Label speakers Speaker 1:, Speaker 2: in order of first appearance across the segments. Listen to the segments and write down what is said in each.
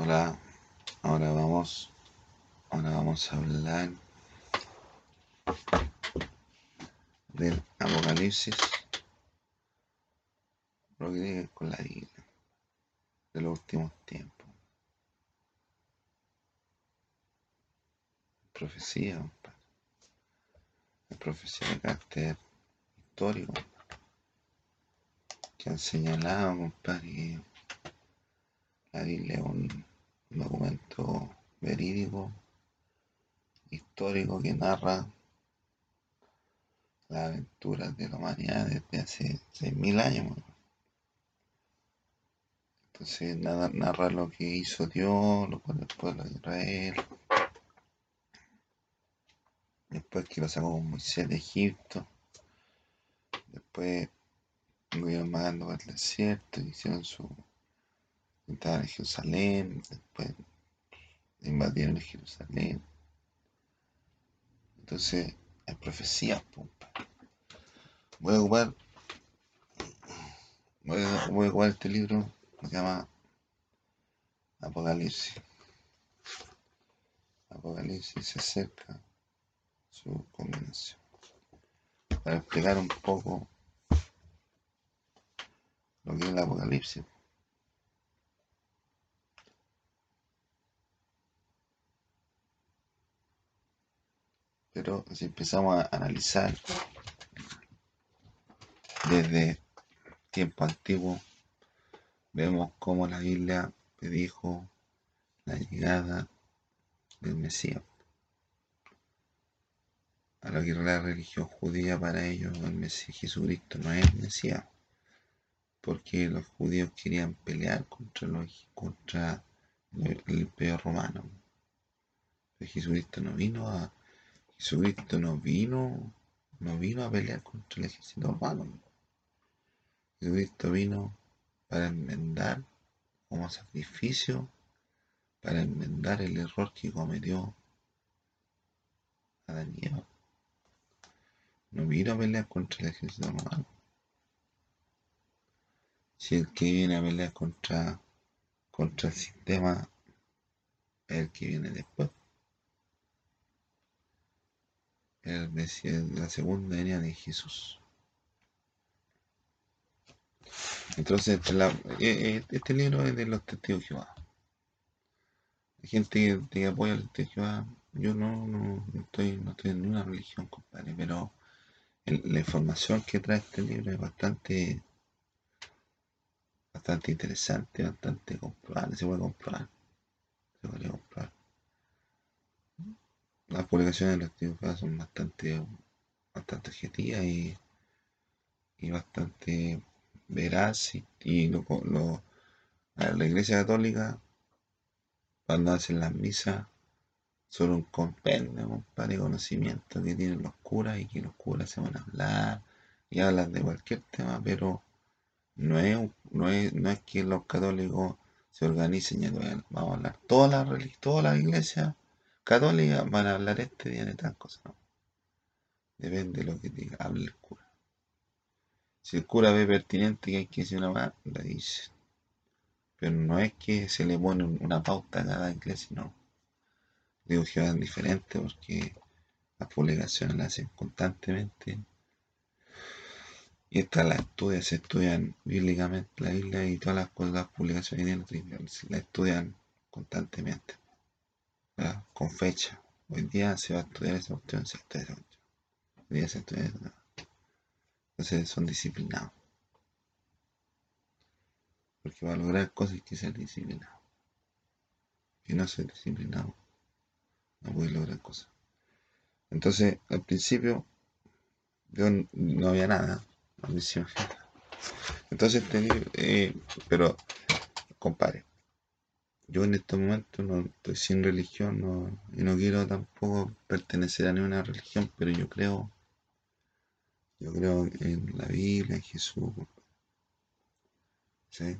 Speaker 1: Hola, ahora vamos, ahora vamos a hablar del Apocalipsis, lo que tiene con la Biblia, de los últimos tiempos. Profecía, compadre. Es profecía de carácter histórico, que han señalado, compadre, la Biblia es un documento verídico, histórico, que narra las aventuras de la humanidad desde hace 6.000 años. Entonces narra lo que hizo Dios, lo cual el pueblo de Israel. Después que lo sacó con Moisés de Egipto. Después iban vagando por el desierto, hicieron su Estaban en Jerusalén, después invadieron Jerusalén. Entonces, hay profecías, Voy a ocupar, voy a, ocupar este libro que se llama Apocalipsis. Apocalipsis se acerca su combinación. Para explicar un poco lo que es el Apocalipsis. Pero si empezamos a analizar desde tiempo antiguo, vemos cómo la Biblia predijo la llegada del Mesías. A lo que la religión judía para ellos el Mesías Jesucristo no es Mesías, porque los judíos querían pelear contra, los, contra el imperio romano. Jesucristo no vino a Jesucristo no vino, no vino a pelear contra el ejército romano. Jesucristo vino para enmendar como sacrificio, para enmendar el error que cometió Adán y Eva. No vino a pelear contra el ejército romano. Si el que viene a pelear contra, contra el sistema es el que viene después el la segunda venida de Jesús. Entonces, eh, eh, este libro es de los testigos de Jehová. Hay gente que, apoya al testigo de Jehová. Yo no, no, estoy, no estoy en ninguna religión, compadre, pero la información que trae este libro es bastante bastante interesante, bastante comprobable, se puede comprobar. Se puede comprobar las publicaciones de los tíos son bastante, bastante objetivas y, y bastante veraz y, lo, lo, la iglesia católica cuando hacen las misas son un compendio de conocimiento que tienen los curas y que los curas se van a hablar y hablan de cualquier tema pero no es, no es, no es que los católicos se organicen y vamos a hablar toda la toda la iglesia católica van a hablar este día de tal cosa, ¿no? Depende de lo que diga, hable el cura. Si el cura ve pertinente que hay que decir una más, la dice. Pero no es que se le pone una pauta a cada iglesia, no. Digo que van diferente porque las publicaciones las hacen constantemente. Y estas las estudian, se estudian bíblicamente la Biblia y todas las, cosas, las publicaciones que tienen las estudian constantemente con fecha. Hoy día se va a estudiar esa opción, se estudia esa Hoy día se estudia esa Entonces son disciplinados. Porque para lograr cosas que ser disciplinado. Si no soy disciplinado, no voy a lograr cosas. Entonces, al principio, yo no había nada. Entonces, eh, pero, compare, yo en estos momentos no estoy sin religión no, y no quiero tampoco pertenecer a ninguna religión, pero yo creo, yo creo en la Biblia, en Jesús. ¿Sí?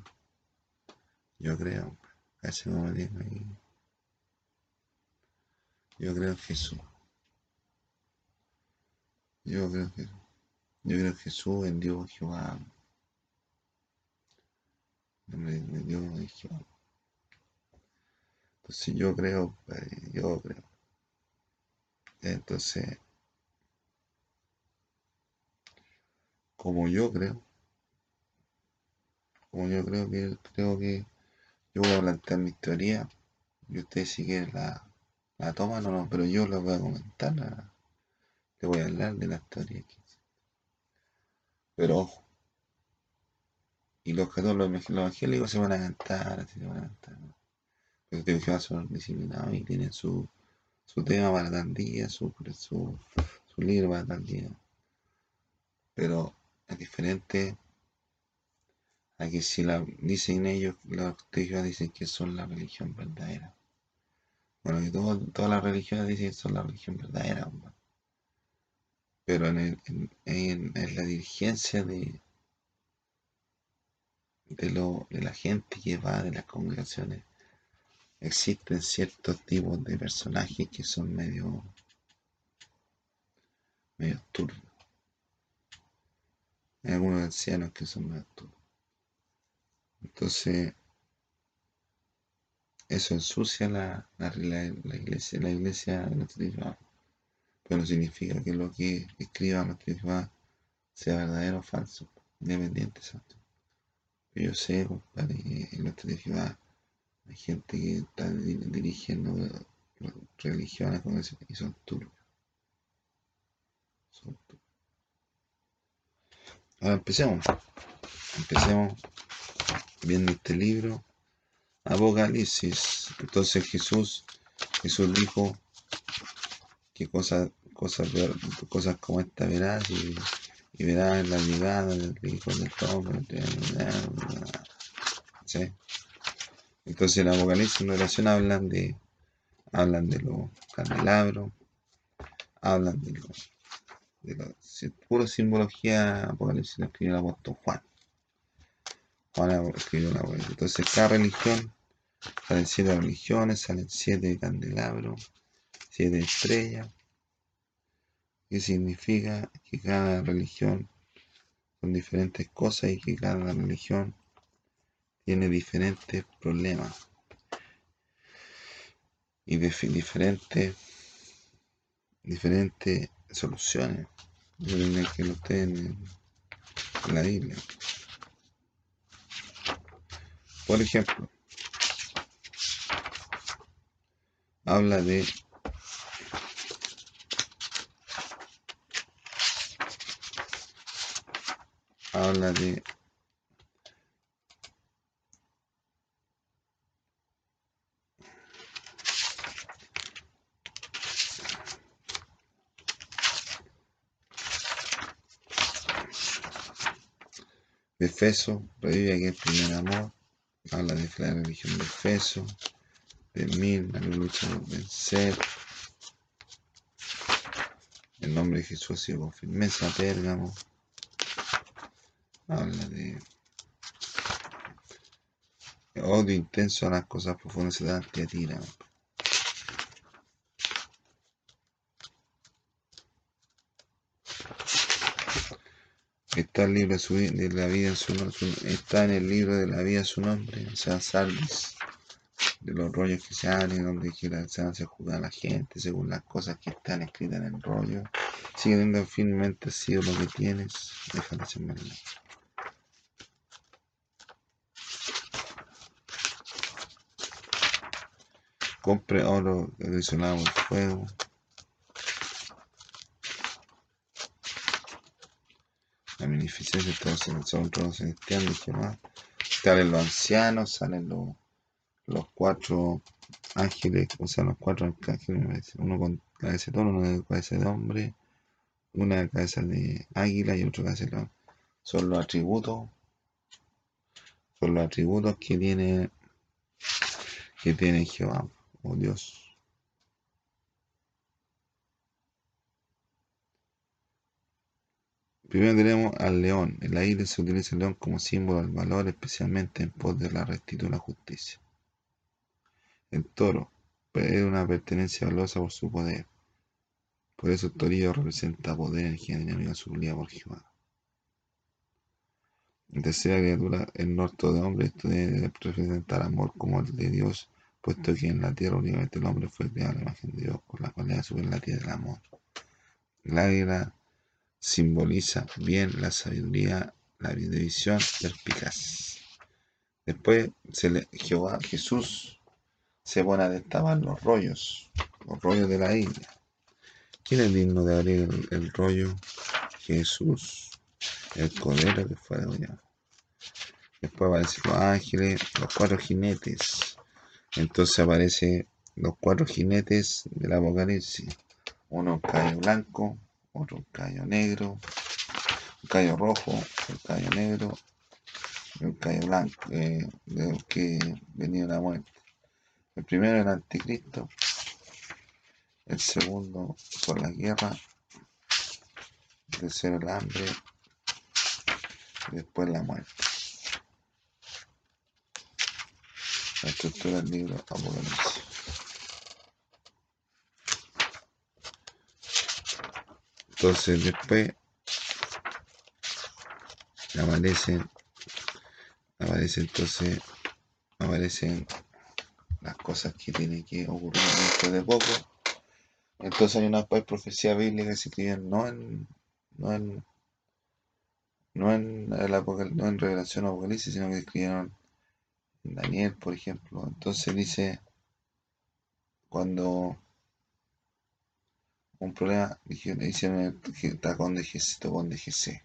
Speaker 1: Yo creo, casi como digo ahí. Yo creo en Jesús. Yo creo que yo creo en Jesús, en Dios, Jehová. En Dios, Jehová. Entonces yo creo, pues, yo creo. Entonces, como yo creo, como yo creo que creo que yo voy a plantear mi teoría y ustedes si quieren la, la toman o no, pero yo la voy a comentar, la, le voy a hablar de la teoría aquí. Pero ojo, y los católicos, los evangélicos se van a cantar, se van a cantar. ¿no? Los teólogos son disciplinados y tienen su, su tema para tal día, su, su, su libro para tal día. Pero es diferente a que si la dicen ellos, los teólogos dicen que son la religión verdadera. Bueno, que todas las religiones dicen que son la religión verdadera. Pero en, en, en la dirigencia de, de, lo, de la gente que va de las congregaciones, existen ciertos tipos de personajes que son medio, medio turbios. Hay algunos ancianos que son medio turbios. Entonces, eso ensucia la, la, la iglesia, la iglesia de los Pero no significa que lo que escriba los sea verdadero o falso, independiente, ¿sabes? yo sé, compadre, en nuestra ciudad hay gente que está dirigiendo religiones con ese, y son turbios. Son turbios. Ahora empecemos. Empecemos viendo este libro. Apocalipsis. Entonces Jesús, Jesús dijo que cosas, cosas, cosas como esta verás y y verás la llegada del Hijo del Hombre. ¿sí? Entonces el Apocalipsis en relación hablan de hablan de los candelabros, hablan de los de la pura simbología Apocalipsis lo escribió el apóstol Juan. Juan escribió la Apocalipsis. Entonces cada religión salen siete religiones, salen siete candelabros, siete estrellas que significa que cada religión son diferentes cosas y que cada religión tiene diferentes problemas y diferentes diferentes soluciones que no estén en la Biblia. Por ejemplo, habla de habla de Efeso, revive aquí el primer amor, habla de la religión de Efeso, de mil, la lucha por vencer, el nombre de Jesús ha sido con firmeza, Pérgamo, habla de odio intenso a las cosas profundas se dan tira. Está en el libro de la vida su nombre, o sea, Salvis, de los rollos que se hablan, donde quiera se hace juzgar a la gente según las cosas que están escritas en el rollo. Sigue teniendo firmemente sido lo que tienes, déjame ser Compre oro adicionado al fuego. Beneficencia todos son todos celestiales y más. Salen los ancianos, salen los, los cuatro ángeles, o sea, los cuatro ángeles, uno con cabeza de toro, uno con cabeza de hombre, una cabeza de águila y otro cabeza de león. Son los atributos, son los atributos que tiene, que tiene Jehová oh Dios. Primero tenemos al león. En la isla se utiliza el león como símbolo del valor, especialmente en pos de la rectitud y la justicia. El toro es una pertenencia valiosa por su poder. Por eso el torillo representa poder, energía dinámica sublida por Jehová. En tercera criatura, el norte de hombre, esto debe representar amor como el de Dios puesto que en la tierra únicamente el hombre fue creado a la imagen de Dios, con la cualidad superlativa del amor. El águila simboliza bien la sabiduría, la visión perspicaz. Después se le, Jehová, Jesús, se pone a destapar los rollos, los rollos de la isla. ¿Quién es digno de abrir el, rollo? Jesús, el cordero que fue degollado. Después aparecen los ángeles, los cuatro jinetes. Entonces aparecen los cuatro jinetes del Apocalipsis. Uno un caballo blanco, otro un caballo negro, un caballo rojo, un caballo negro y un caballo blanco, eh, de los que venía la muerte. El primero el anticristo, el segundo por la guerra, el tercero el hambre y después la muerte. La estructura del libro Apocalipsis. Entonces después aparecen, aparecen entonces, aparecen las cosas que tienen que ocurrir dentro de poco. Entonces hay una profecía bíblica que se escriben no en, no en, no en, el en revelación apocalipsis, sino que se escribieron en Daniel, por ejemplo. Entonces dice, cuando un problema, hicieron el tacón de GC, tacón de GC.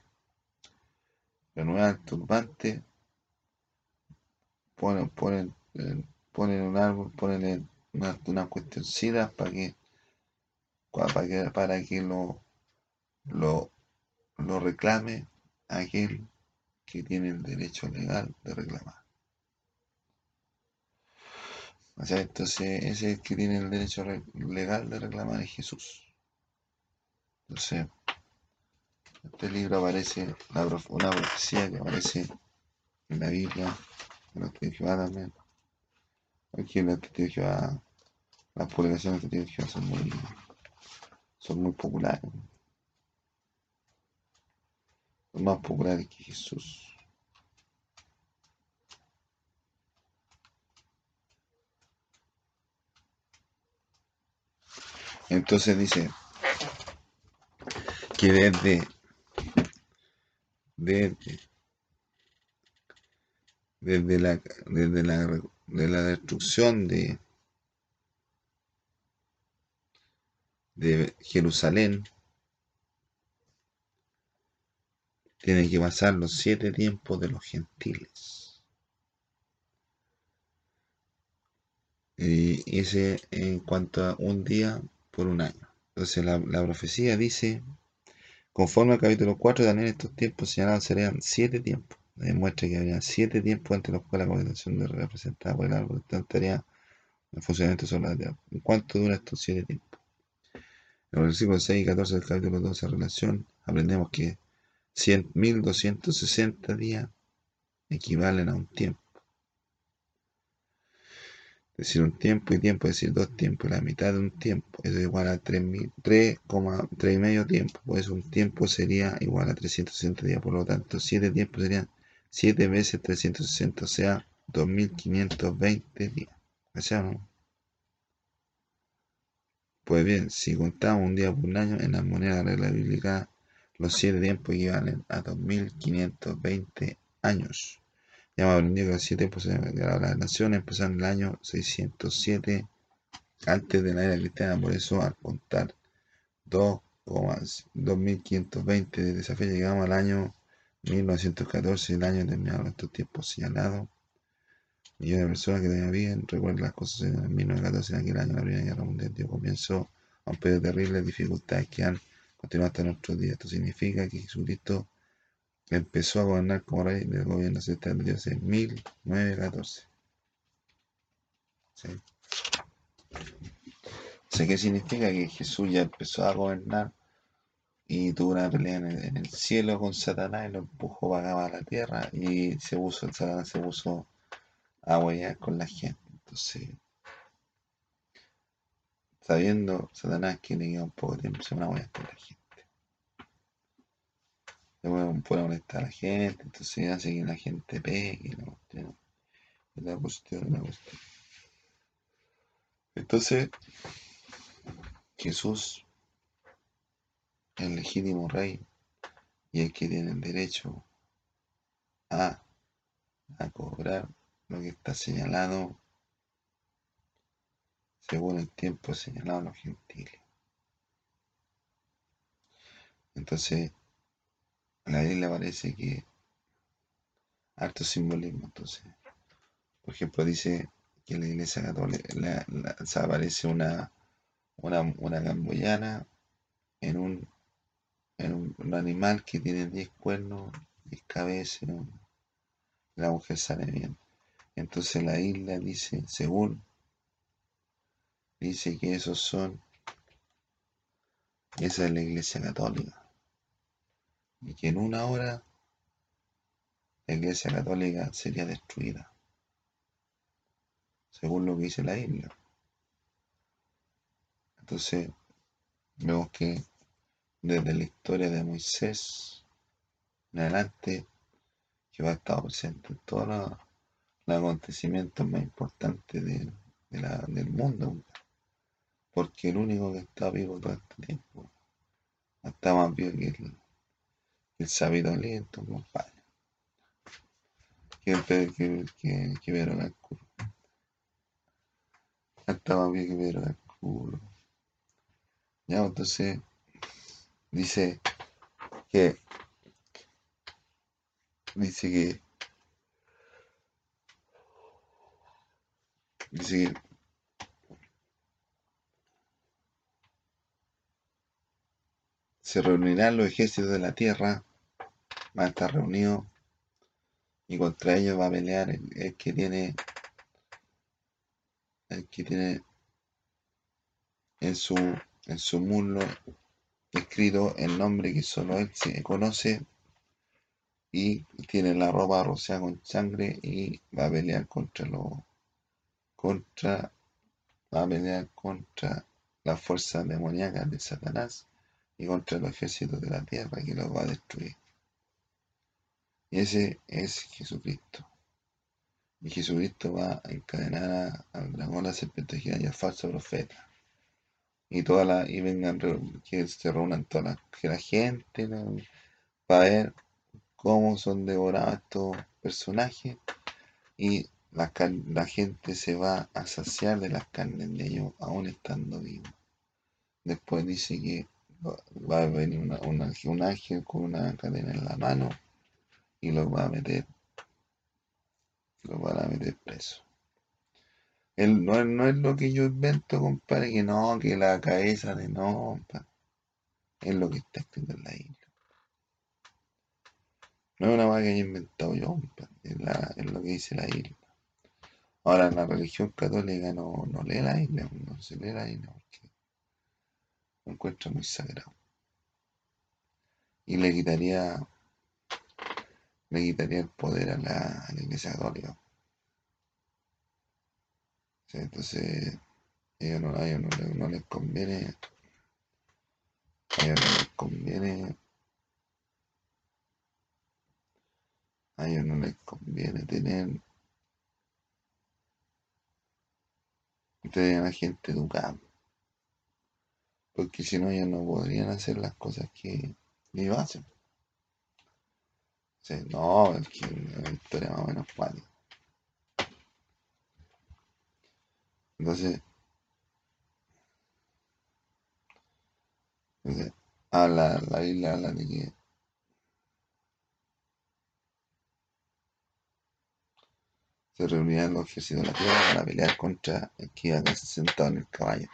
Speaker 1: Renuevan el turbante, ponen, ponen, ponen un árbol, ponen una, una cuestioncita para que, para que, para que lo, lo, lo reclame aquel que tiene el derecho legal de reclamar. O sea, entonces ese que tiene el derecho legal de reclamar es Jesús. Entonces, este libro aparece, una, profecía que aparece en la Biblia, en los de Jehová. Aquí en los de Jehová, las publicaciones de de Jehová son muy, son muy populares. Son más populares que Jesús. Entonces dice, desde, desde, desde la, desde la, de la destrucción de, de Jerusalén, tienen que pasar los siete tiempos de los gentiles. Y ese en cuanto a un día por un año. Entonces la, la profecía dice Conforme al capítulo 4 de Daniel, estos tiempos señalados serían siete tiempos. Demuestra que habría siete tiempos entre los cuales la congregación de representada por el árbol estaría en funcionamiento sobre la tierra. ¿En cuánto dura estos siete tiempos? En los versículos 6 y 14 del capítulo 12 de relación, aprendemos que 1260 días equivalen a un tiempo. Decir un tiempo y tiempo, decir dos tiempos, la mitad de un tiempo, eso es igual a 3,3 y medio tiempo, pues un tiempo sería igual a 360 días, por lo tanto 7 tiempos serían 7 veces 360, o sea, 2520 días. ¿O no? Pues bien, si contamos un día por un año, en la moneda de la regla bíblica, los 7 tiempos equivalen a 2520 años. Ya hemos aprendido que los siete pues, de las naciones empezaron en el año 607 antes de la era cristiana, por eso al contar 2,2520 desde esa llegamos al año 1914, el año terminado estos tiempos señalados. Millones de personas que todavía viven recuerden las cosas en 1914, en aquel año la Primera Guerra Mundial dio comienzo a un periodo de terribles dificultades que han continuado hasta nuestros días. Esto significa que Jesucristo empezó a gobernar como rey del gobierno de Dios en 1914. ¿Sí? ¿qué significa? Que Jesús ya empezó a gobernar y tuvo una pelea en el, cielo con Satanás y lo empujó para acá la tierra y se puso, Satanás se puso a huellar con la gente. Entonces, sabiendo Satanás que le un poco de tiempo, se va a huellar con la gente se puede molestar a la gente, entonces hace que la gente pegue la cuestión. La cuestión, la cuestión. Entonces, Jesús, el legítimo rey y el que tiene el derecho a, a cobrar lo que está señalado según el tiempo señalado a los gentiles. Entonces, la le parece que harto simbolismo. Entonces, por ejemplo, dice que la iglesia católica se aparece una, una, una gamboyana en un, en un, animal que tiene 10 cuernos, 10 cabezas, la mujer sale bien. Entonces la isla dice, según, dice que esos son, esa es la iglesia católica. Y que en una hora la iglesia católica sería destruida, según lo que dice la isla. Entonces, vemos que desde la historia de Moisés en adelante, que va a estar presente en todos los, acontecimientos más importantes de, del mundo, porque el único que está vivo todo este tiempo está más vivo que el, el sabido aliento, compadre. Que que, que, que Pedro Calculo. Está más vivo que Pedro Calculo. Ya, entonces, dice que dice que dice que se reunirán los ejércitos de la tierra van a estar reunidos y contra ellos va a pelear el que tiene el que tiene en su en su muslo escrito el nombre que solo él se conoce y tiene la ropa rociada con sangre y va a pelear contra los contra va a pelear contra las fuerzas demoníacas de Satanás y contra los ejércitos de la tierra que los va a destruir. Y ese es Jesucristo. Y Jesucristo va a encadenar al dragón, a la serpiente y al falso profeta y toda la y vengan que se reúnan toda la, que la gente para ver cómo son devorados estos personajes y la, la, gente se va a saciar de las carnes de ellos aún estando vivos. Después dice que va a venir un ángel con una cadena en la mano y los va a meter, los van a meter preso no, no, es lo que yo invento, compadre, que no, que la cabeza de no, Es lo que está escrito en la isla. No es una cosa que haya inventado yo, Es, lo que dice la isla. Ahora, la religión católica no, no lee la isla, no se lee la isla porque lo encuentra muy sagrado. Y le quitaría, le quitaría el poder a la, a iglesia católica. Entonces, a ellos no, no, les conviene, a ellos no les conviene, a ellos no les conviene tener, tener a la gente educada. Porque si no, ellos no podrían hacer las cosas que ellos hacen. no, es que la historia más o menos fácil. Entonces, habla, la Biblia habla de que se reunían los ejércitos de la tierra para pelear contra el que iba sentado en el caballo.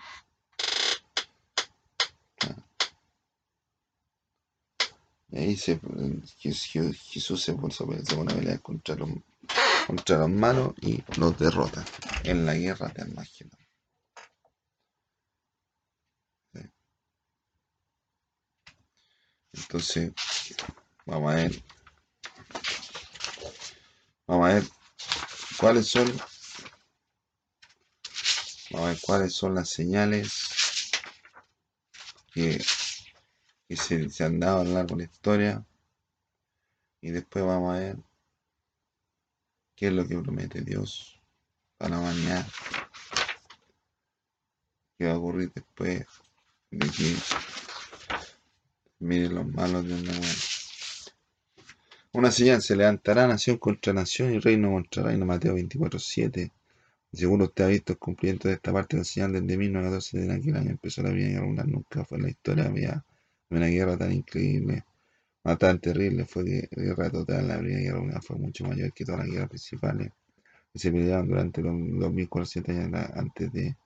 Speaker 1: Y ahí se, Jesús se, se pone a pelear contra los contra los malos y los derrota en la guerra de Armagedón. Entonces, vamos a ver. Vamos a ver cuáles son. Vamos a ver cuáles son las señales que, se, se han dado a largo de la historia. Y después vamos a ver ¿Qué es lo que promete Dios para mañana? que va a ocurrir después miren los malos de una Una señal se levantará nación contra nación y reino contra reino. Mateo 24.7. Seguro usted ha visto el cumplimiento de esta parte de la señal desde 1914, desde aquel año empezó la Primera Guerra Mundial. Nunca fue en la historia había una guerra tan increíble, tan terrible. Fue que la guerra total, la Primera Guerra Mundial fue mucho mayor que todas las guerras principales se peleaban durante los 2400 años antes de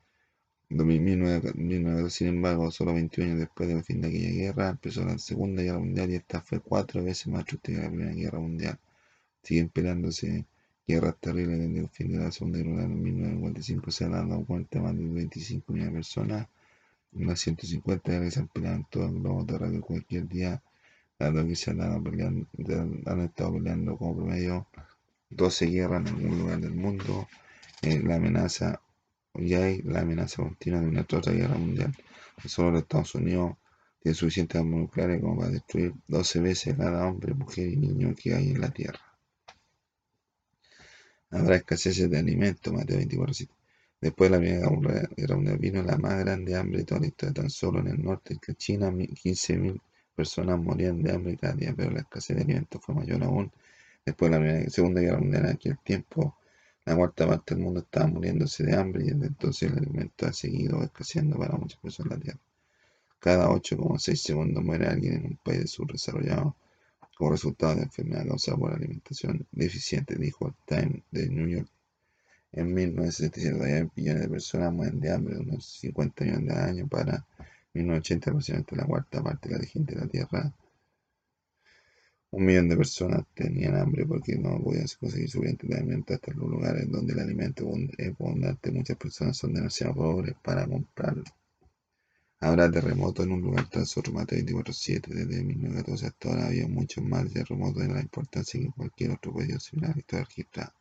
Speaker 1: 1900. Sin embargo, solo 21 años después del fin de aquella guerra, empezó la Segunda Guerra Mundial y esta fue cuatro veces más triste que la Primera Guerra Mundial. Siguen peleándose guerras terribles desde el fin de la Segunda Guerra Mundial en 1945. Se han dado cuenta más de 25 millones de personas. Unas 150 guerras se han peleado en todo el globo terráqueo cualquier día. Dado que se han, peleando, han estado peleando como promedio 12 guerras en algún lugar del mundo. Eh, la amenaza, ya hay la amenaza continua de una otra guerra mundial. Solo los Estados Unidos tiene suficientes armas nucleares como para destruir 12 veces cada hombre, mujer y niño que hay en la Tierra. Habrá escasez de alimentos, Mateo 24, Después de la Primera Guerra Mundial vino la más grande hambre de toda la historia. Tan solo en el norte de China, 15.000 personas morían de hambre cada día, pero la escasez de alimentos fue mayor aún. Después de la Segunda Guerra Mundial, en aquel tiempo, la cuarta parte del mundo estaba muriéndose de hambre y desde entonces el alimento ha seguido escaseando para muchas personas en la Tierra. Cada 8,6 segundos muere alguien en un país subdesarrollado como resultado de enfermedad causada por alimentación deficiente, dijo el Times de New York. En 1977, todavía millones de personas mueren de hambre, unos 50 millones de años para 1980, aproximadamente la cuarta parte de la gente de la Tierra. Un millón de personas tenían hambre porque no podían conseguir suficiente alimento hasta los lugares donde el alimento es abundante. Muchas personas son demasiado pobres para comprarlo. Habrá terremotos en un lugar tras otro, Mateo 24-7. Desde 1914 hasta ahora había muchos más terremotos de la importancia que cualquier otro periodo similar historia registrada.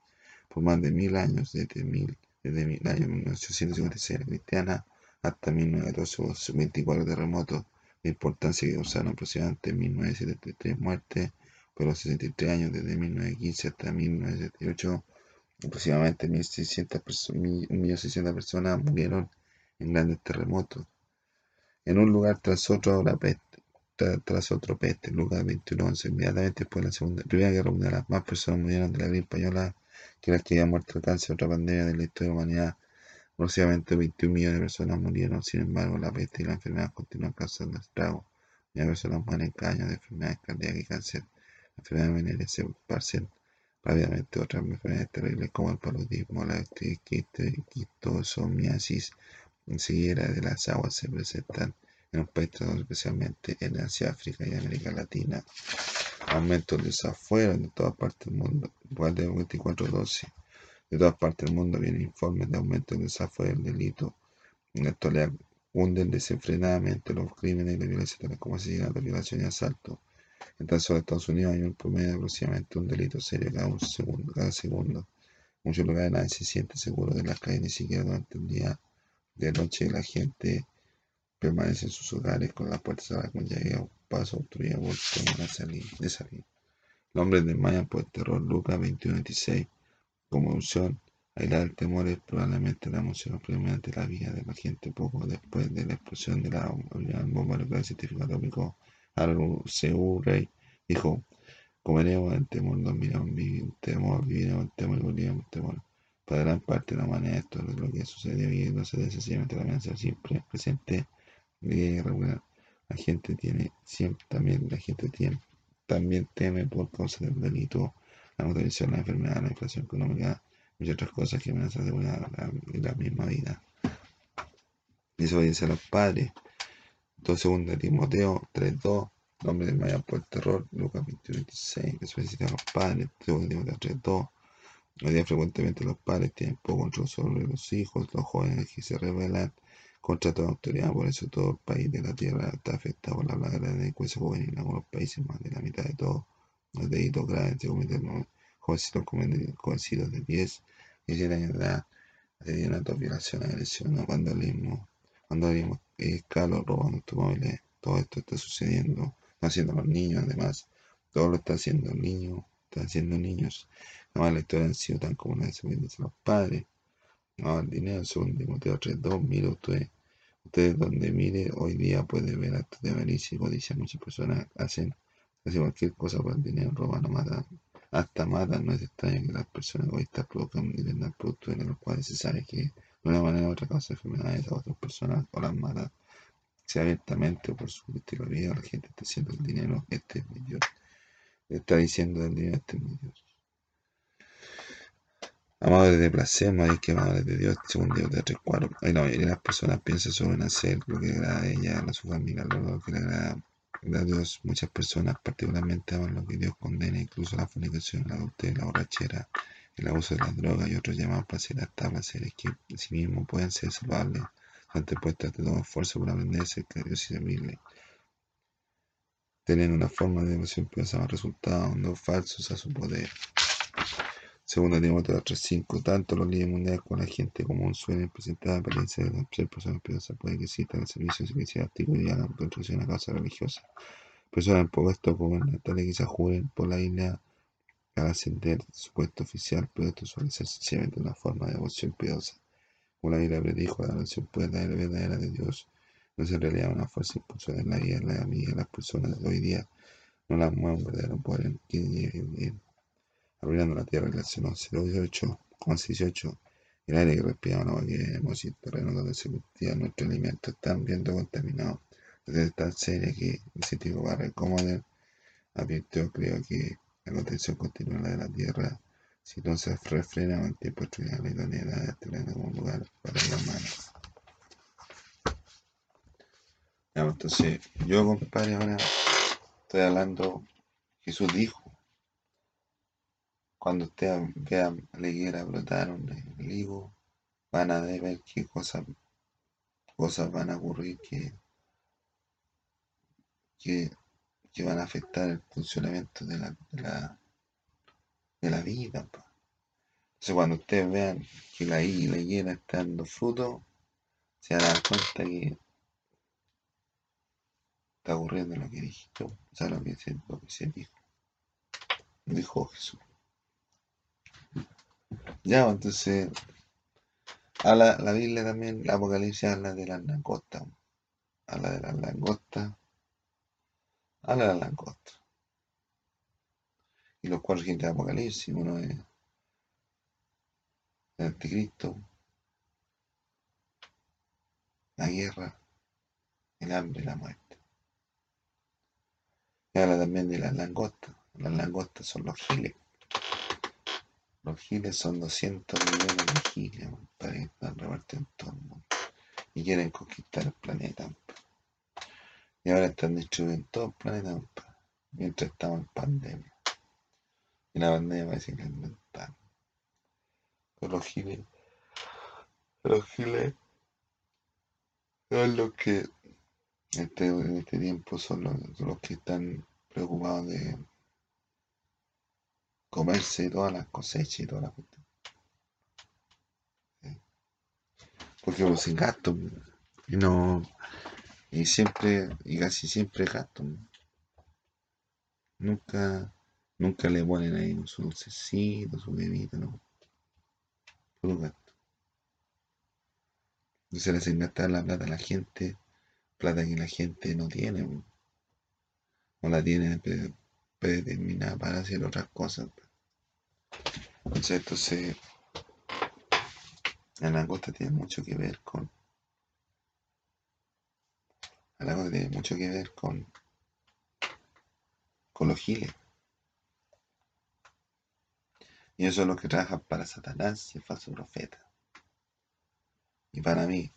Speaker 1: Por más de mil años, desde, mil, desde el año 1856 la cristiana hasta 1914 hubo 24 terremotos de importancia que causaron aproximadamente 1973 muertes por los 63 años, desde 1915 hasta 1978. Aproximadamente 1.600 personas murieron en grandes terremotos en un lugar tras otro la peste, tras otro peste, Lucas 21.11. Inmediatamente después de la segunda, Primera Guerra Mundial, más personas murieron de la gripe española que habían muerto de cáncer, otra pandemia de la historia de la humanidad. Aproximadamente 21 millones de personas murieron, sin embargo, la peste y la enfermedad continúan causando estragos. Millones de personas mueren cada año de enfermedades cardíacas y cáncer. La enfermedad venérea se esparcen rápidamente otras enfermedades terribles como el paludismo, la quistosomiasis, Enseguida de las aguas se presentan en un país especialmente en Asia, África y América Latina. Aumento de desafuero de todas partes del mundo. Igual de 2412. De todas partes del mundo vienen informes de aumento de desafuero del delito. En la actualidad hunden desenfrenadamente los crímenes y la violencia, tales como asesinato, violación y asalto. En tan solo Estados Unidos hay un promedio de aproximadamente un delito serio cada, un segundo, muchos lugares nadie se siente seguro de las calles ni siquiera durante el día de noche la gente permanece en sus hogares con las puertas cerradas con llave paso obstruido por de salir. Los hombres desmayan por el terror. Lucas 21-26. Como emoción, airar el temor es probablemente la emoción predominante de la vida de la gente poco después de la explosión de la bomba nuclear científico atómico. Harold Rey dijo, comeremos en temor, dormiremos en temor, viviremos en temor y moriremos en temor. Para gran parte de la humanidad esto es lo que sucedió y no se sencillamente la amenaza siempre presente de irregular. La gente tiene siempre también la gente tiene también teme por causa del delito, la motorización, la enfermedad, la inflación económica y otras cosas que amenazan la, la, misma vida. Desobediencia a los padres. 2 segundos de Timoteo 3.2. Nombre de mayor por el terror. Lucas 21.26. Desobediencia a los padres. 2 de Timoteo 3.2. Hoy día frecuentemente los padres tienen poco control sobre los hijos, los jóvenes que se rebelan contra toda autoridad, por eso todo el país de la tierra está afectado por la plaga de la delincuencia juvenil. En algunos países más de la mitad de todos los delitos graves se cometen jovencitos, de 10 y 10 años de edad, asesinatos, violaciones, agresiones, vandalismo, vandalismo, escalos, robando automóviles, todo esto está sucediendo, están haciendo los niños además, todo lo está haciendo el niño, están haciendo niños. Jamás la historia han sido tan la de los padres. El dinero, según Timoteo 3.2, mire usted, Usted donde mire hoy día puede ver actos de avaricia y codicia. Muchas personas hacen cualquier cosa por el dinero, roban o matan. Hasta matan. No es extraño que las personas egoístas provocan y vendan productos en los cuales se sabe que de una manera u otra causa enfermedades a otras personas o las matan. Sea abiertamente o por su la gente está haciendo el dinero este es Dios. Está diciendo el dinero este es Dios. Amadores de placer, no hay que amadores de Dios, según Dios de tres cuadros. Y la mayoría de las personas piensan solo en hacer lo que agrada a ella, a su familia, lo que le agrada a Dios. Muchas personas particularmente aman lo que Dios condena, incluso la fornicación, la adulterio, la borrachera, el abuso de las drogas y otros llamados placeres, hasta placeres que en sí mismos pueden ser salvables. Son puestas de todo esfuerzo por aprender cerca de Dios y servirle. Tienen una forma de devoción piensa resultados no falsos a su poder. Segundo Timoteo 3.5. Tanto los líderes mundiales como la gente común suelen presentar apariencia de ser personas piadosas. Puede que existan el servicio eclesiástico y la construcción a causa religiosa. Personas en poco esto gubernamentales quizás juren por la isla al ascender su puesto oficial, pero esto suele ser sencillamente una forma de devoción piadosa. Como la predijo, la devoción puede la verdadera de Dios no es en realidad una fuerza impulsora en la vida, en la vida de las personas de hoy día. No las mueve un verdadero poder en abriendo la tierra, lección 11, 18, 11, 18. El aire que respiramos, que vemos y el terreno donde se cultiva nuestro alimento están viendo contaminados. Desde esta serie que el científico Barry Comoder advirtió, creo que la contención continua de la tierra, si no se refrena en tiempo extraño la idoneidad de terreno como un lugar para la mano. entonces, yo, compadre, ahora estoy hablando, Jesús dijo, cuando ustedes vean la higuera brotar un higo, van a ver qué cosas, cosas van a ocurrir que, que, van a afectar el funcionamiento de la, de la, vida. Entonces cuando ustedes vean que la, higuera está dando fruto, se dan cuenta que está ocurriendo lo que dijiste, o sea, lo que se, lo que se dijo. Dijo Jesús. Ya, entonces, habla, la Biblia también, la Apocalipsis habla de las langostas, habla de las langostas, habla de las langostas. Y los cuatro gente de Apocalipsis, uno es el anticristo, la guerra, el hambre y la muerte. Y habla también de las langostas. Las langostas son los giles. Los giles son 200 millones de giles, que están repartidos en todo el mundo. Y quieren conquistar el planeta. Y ahora están destruyendo todo el planeta, mientras estamos en pandemia. Y la pandemia parece que la inventaron. Pero los giles, los giles son los que este, en este tiempo son los que están preocupados de comerse todas las cosechas y todas las cuestiones. Porque uno sin y no y siempre y casi siempre gasto nunca nunca le ponen ahí su dulcecito su bebida no. Puro gasto. Se le hacen gastar la plata a la gente plata que la gente no tiene o la tiene predeterminada para hacer otras cosas entonces, la langosta tiene mucho que ver con. La langosta tiene mucho que ver con. con los giles. Y eso es lo que trabaja para Satanás y el falso profeta. Y para mí,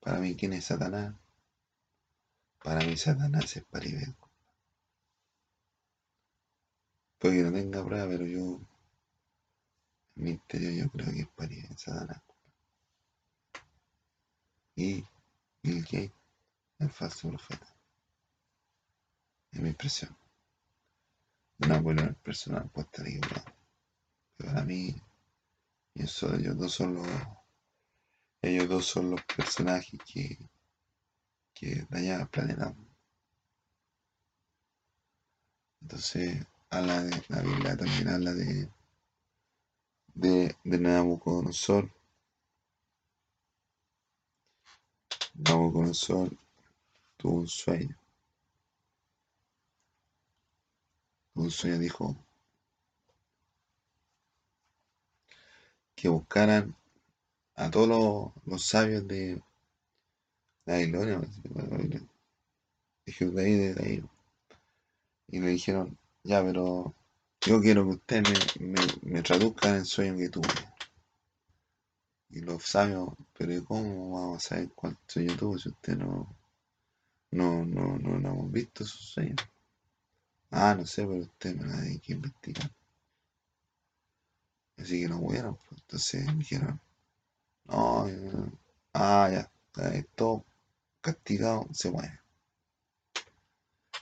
Speaker 1: para mí, ¿quién es Satanás? Para mí, Satanás es Paribet. Puede que no tenga prueba, pero yo, en mi interior, yo creo que es pariente de Satanás. Y Bill Gates, el falso profeta. Es mi impresión. Una buena personal puede estar equivocado. Pero para mí, ellos dos son los. Ellos dos son los personajes que, que dañan el planeta. Entonces, habla de la Biblia también habla de de, de Nabucodonosor Nabucodonosor tuvo un sueño. Un sueño dijo que buscaran a todos los, sabios de la Babilonia, de ahí, de ahí. Y le dijeron, ya, pero yo quiero que ustedes me, me, traduzcan el sueño que tuve. Y los sabios, pero ¿cómo vamos a saber cuál sueño tuvo si usted no, no, no, no, no hemos visto sus sueños? Ah, no sé, pero usted me la tiene que investigar. Así que no pudieron. Pues, entonces dijeron, no, ah, ya, todo castigado, se muere.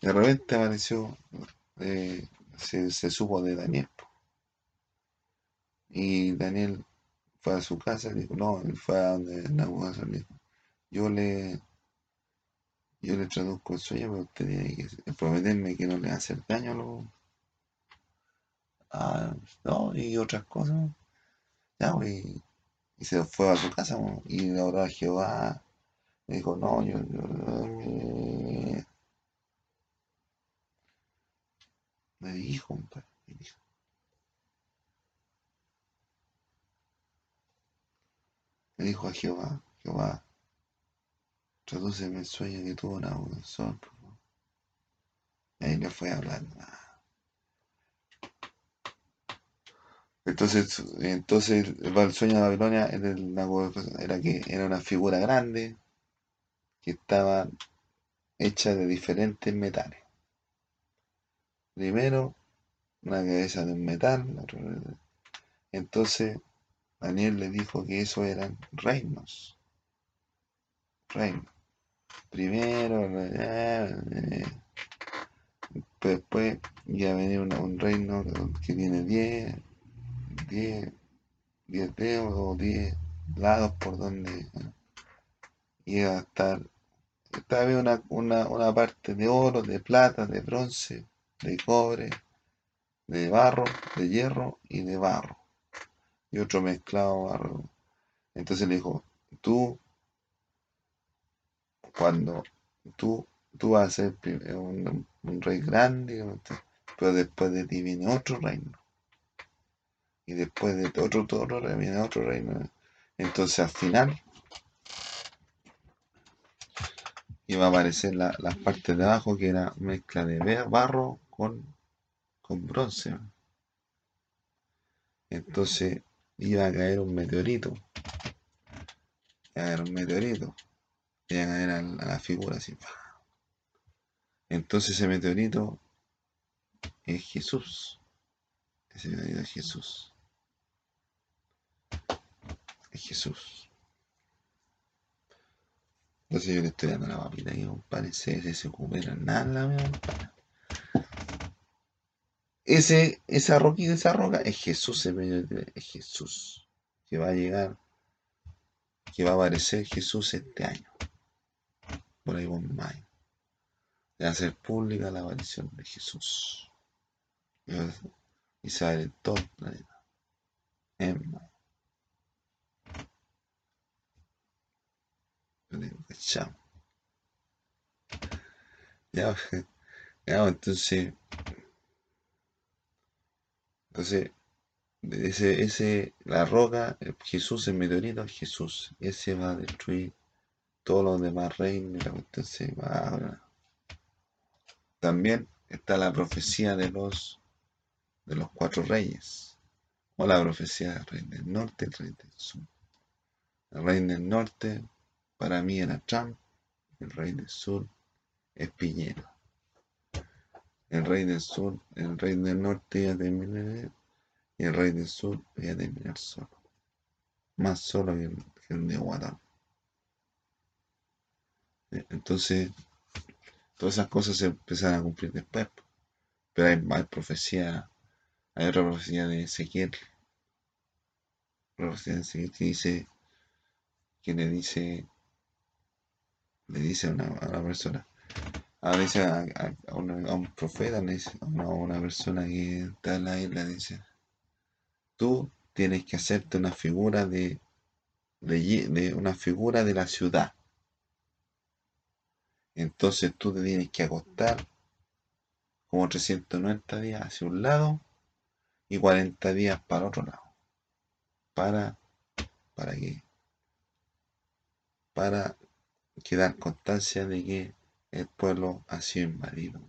Speaker 1: De repente apareció, eh, se, supo de Daniel. Y Daniel fue a su casa y dijo, no, él fue a donde Nabucodonosor dijo, yo le, yo le traduzco el sueño, pero usted que prometerme que no le va a daño a no, y otras cosas. Ya, pues, y, se fue a su casa y la hora Jehová me dijo, no, yo, me dijo, me dijo. Me dijo a Jehová, Jehová, tradúceme el sueño que tuvo Nabucodonosor. Y ahí le fue hablando. Entonces, entonces el sueño de Babilonia era que era una figura grande que estaba hecha de diferentes metales. Primero, una cabeza de un metal, entonces Daniel le dijo que eso eran reinos. Reinos. Primero, después ya venía un reino que tiene 10, 10, 10 dedos o 10 lados por donde iba a estar. Estaba una, una, una parte de oro, de plata, de bronce, de cobre, de barro, de hierro y de barro. Y otro mezclado barro. Entonces le dijo, tú, cuando tú, tú vas a ser un, rey grande, pero después de ti viene otro reino. Y después de otro, otro viene otro reino. Entonces al final iba a aparecer la, las partes de abajo que era mezcla de barro con, bronce. Entonces iba a caer un meteorito. Iba a caer un meteorito. Iba a caer a, la figura así. Entonces ese meteorito es Jesús. Ese meteorito es Jesús. Es Jesús. Entonces yo le estoy dando la papita y compadre, se, se recupera nada la ese, esa roquita, esa roca, es Jesús es Jesús. Que va a llegar, que va a aparecer Jesús este año. Por ahí por mayo. A ser pública la aparición de Jesús. Y en todo el planeta. En mayo. Ya, ya, entonces entonces, ese, ese, la roca, Jesús, el meteorito, Jesús. Ese va a destruir todos los demás reinos se va a... También está la profecía de los, de los cuatro reyes. O la profecía del rey del norte el rey del sur. El rey del norte para mí era Trump. El rey del sur es Piñera el rey del sur, el rey del norte iba a terminar y el rey del sur iba a terminar solo. Más solo que el, de Guatán. Entonces, todas esas cosas se empezaron a cumplir después. Pero hay más profecía, hay otra profecía de Ezequiel. Profecía de Ezequiel que dice, que le dice, le dice a una, a una persona, a veces a, un profeta, a una, persona que está en la isla, dice, tú tienes que hacerte una figura de, de, una figura de la ciudad. Entonces tú te tienes que acostar como 390 días hacia un lado y 40 días para otro lado. Para, para qué? Para quedar constancia de que el pueblo ha sido invadido.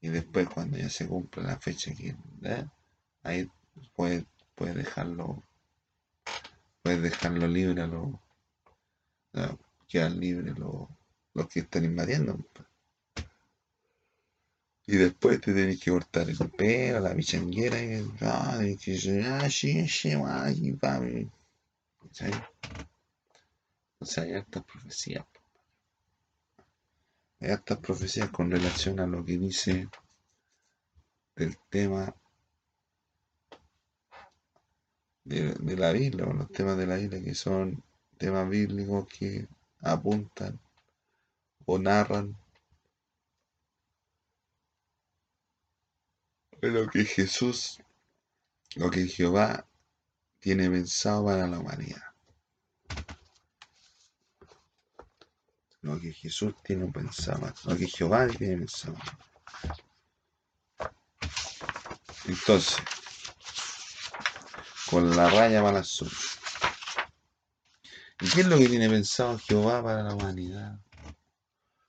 Speaker 1: Y después cuando ya se cumple la fecha que ¿eh? ahí puedes, puede dejarlo puedes dejarlo libre a los quedan libres los, que están invadiendo. Y después te tenés que cortar el pelo, la bichanguera, y que O sea, hay hartas profecías. Hay hartas profecías con relación a lo que dice del tema de, de la Biblia, o los temas de la Biblia que son temas bíblicos que apuntan o narran lo que Jesús, lo que Jehová tiene pensado para la humanidad. Lo que Jesús tiene pensado, lo que Jehová tiene pensado. Entonces, con la raya para la azul. ¿Y qué es lo que tiene pensado Jehová para la humanidad?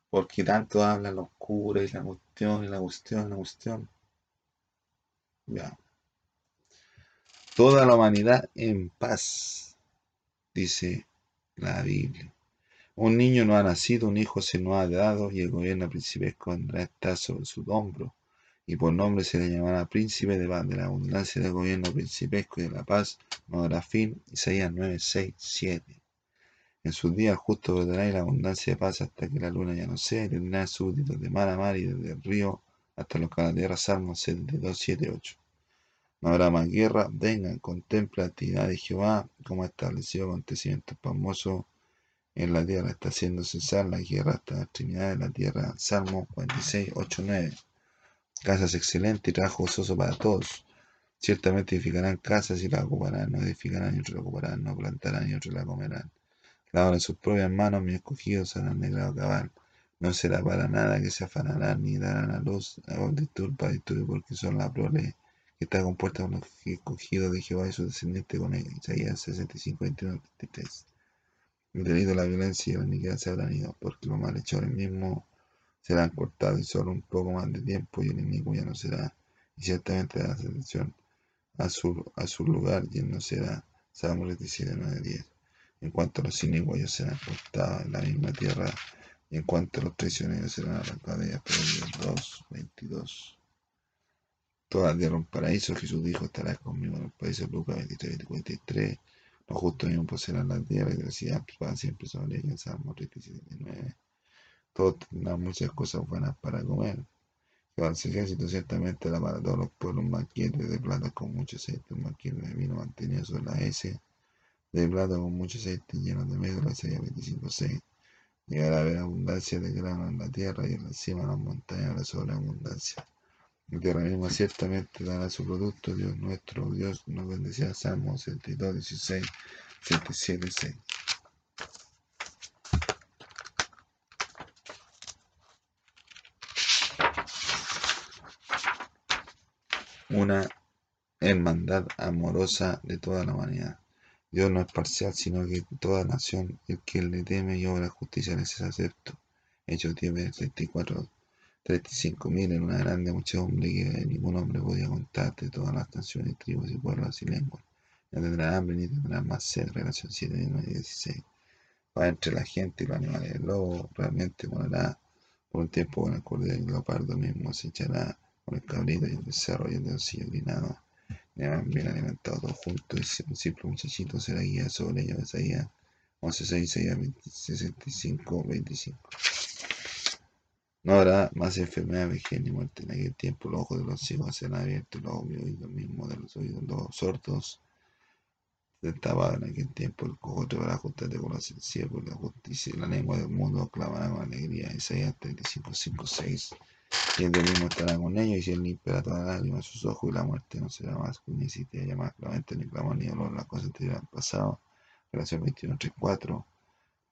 Speaker 1: Porque tanto hablan los curas y la cuestión y la cuestión y la cuestión. Ya. Toda la humanidad en paz, dice la Biblia. Un niño no ha nacido, un hijo se nos ha dado, y el gobierno principesco estar sobre su hombro, y por nombre se le llamará príncipe de paz, de la abundancia del gobierno principesco y de la paz, no habrá fin. Isaías 9, 6, 7. En sus días justo vendrá la abundancia de paz hasta que la luna ya no sea, y tendrá súbditos de mar a mar y desde el río hasta los de la tierra, Salmos 72, 7, 8. No habrá más guerra, vengan, contempla la actividad de Jehová, como ha establecido acontecimientos famosos en la tierra, está haciendo cesar la guerra hasta la extremidad de la tierra, Salmo 46, 8, 9. Casas excelentes y trabajo gozoso para todos. Ciertamente edificarán casas y la ocuparán, no edificarán y otros la ocuparán, no plantarán y otros la comerán. La obra de sus propias manos, mis escogidos serán de grado cabal. No será para nada que se afanarán ni darán a luz a disturba, disturbe, porque son la prole que está compuesta con los escogidos de Jehová y sus descendientes con ella. Isaías 65, 21, 33. El delito de la violencia y la iniquidad se habrán ido, porque los malhechores mismos serán cortados y solo un poco más de tiempo y el enemigo ya no será. Y ciertamente la atención a su, a su lugar y él no será. Salmo 17, 9, 10. En cuanto a los inicuos, ellos serán cortados en la misma tierra y en cuanto a los traicioneros serán arrancados de ella. 2, 22. Toda la tierra un paraíso, Jesús dijo, estarás conmigo en el de Lucas 23, 23. Los justos mismos poseerán la tierra y decía para siempre sobre ella, Salmo 37, 9. Todos tendrán muchas cosas buenas para comer. Al ejército ciertamente la para todos los pueblos maquietes de plata con mucho aceite, maquietes de vino mantenido sobre la S, de plata con mucho aceite lleno de medio, la 25, 6. Llegará a haber abundancia de grano en la tierra y en la cima de las montañas la sobreabundancia. La tierra misma ciertamente dará su producto, Dios nuestro, Dios nos bendecirá. Salmo 62, 16, 77, 6. Una hermandad amorosa de toda la humanidad. Dios no es parcial, sino que toda nación, el que le teme y obra justicia les es acepto. Hechos 10, 34, 35 mil en una grande muchedumbre que ningún hombre podía contar de todas las naciones, tribus y pueblos y lenguas. No tendrá hambre ni tendrá más sed. Relación 7, 9 y 16. Va entre la gente y los animales. El lobo realmente morará por un tiempo con el cordero y el leopardo mismo se echará con el cabrito y el becerro y el leoncillo grinado bien alimentado todos juntos, y un simple muchachito será guía sobre ellos, Isaías 11, 6, 65, 25. No habrá más enfermedad, vejez ni muerte en aquel tiempo. Los ojos de los ciegos serán abiertos, los oídos mismos de los oídos, los sordos tapados en aquel tiempo. El cojo te va a ajustarte con la ciego y la justicia. La lengua del mundo clamará con alegría. Isaías 35, 5, 6. Y el Dios mismo estará con ellos, y si él limpiará toda lágrima de sus ojos, y la muerte no será más, ni ya más claramente ni clamor ni dolor, las cosas anteriores han pasado. Relación 21, 3, 4.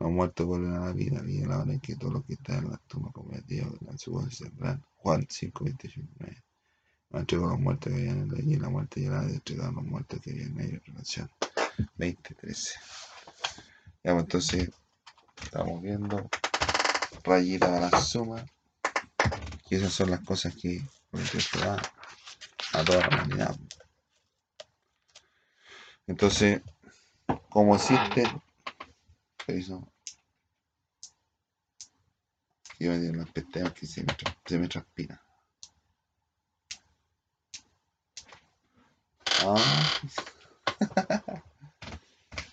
Speaker 1: Los muertos vuelven a la vida, y la hora en que todos los que están en las tumbas comprometidos en su voz saldrán. Juan 5, 28, 9. No entregó a los muertos que habían en la muerte ya la de entregar a los muertos que habían en ellos. Relación 20, 13. Ya, pues entonces, estamos viendo rayita a la suma. Y esas son las cosas que prometió va a toda la humanidad. Entonces, como existe, ¿qué hizo? Yo me dio las pestañas que se me, se. Ah.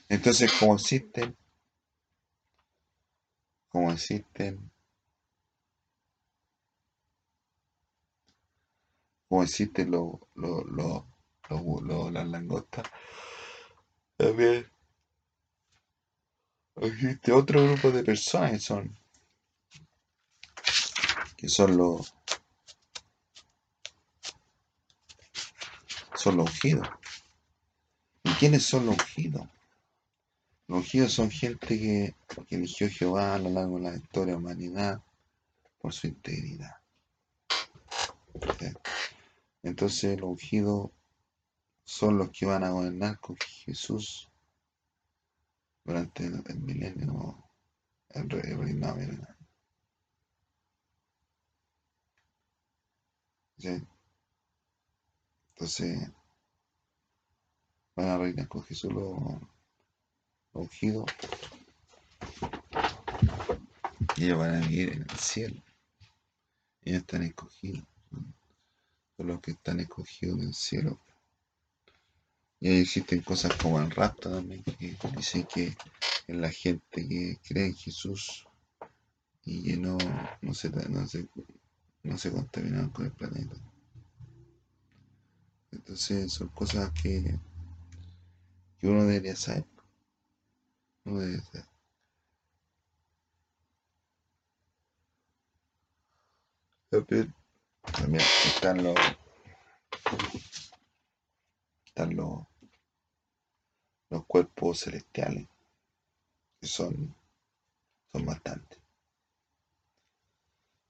Speaker 1: Entonces, como existen, como existen, como existen los lo, lo, lo, las langostas, también existe otro grupo de personas que son que son los son los ungidos. ¿Y quiénes son los ungidos? Los ungidos son gente que, que eligió Jehová a lo largo de la historia de la humanidad por su integridad. Entonces los ungidos son los que van a gobernar con Jesús durante el, milenio, el, reinado milenario. ¿Sí? Entonces, van a reinar con Jesús los ungidos y ellos van a vivir en el cielo. Ellos están escogidos. Son los que están escogidos en el cielo. Y ahí existen cosas como el rapto también, que dicen que es la gente que cree en Jesús y que no, no, se, no, se, no se contaminaron con el planeta. Entonces son cosas que, uno debería saber. Uno debería saber. También, también están los los, los cuerpos celestiales, que son, son bastantes.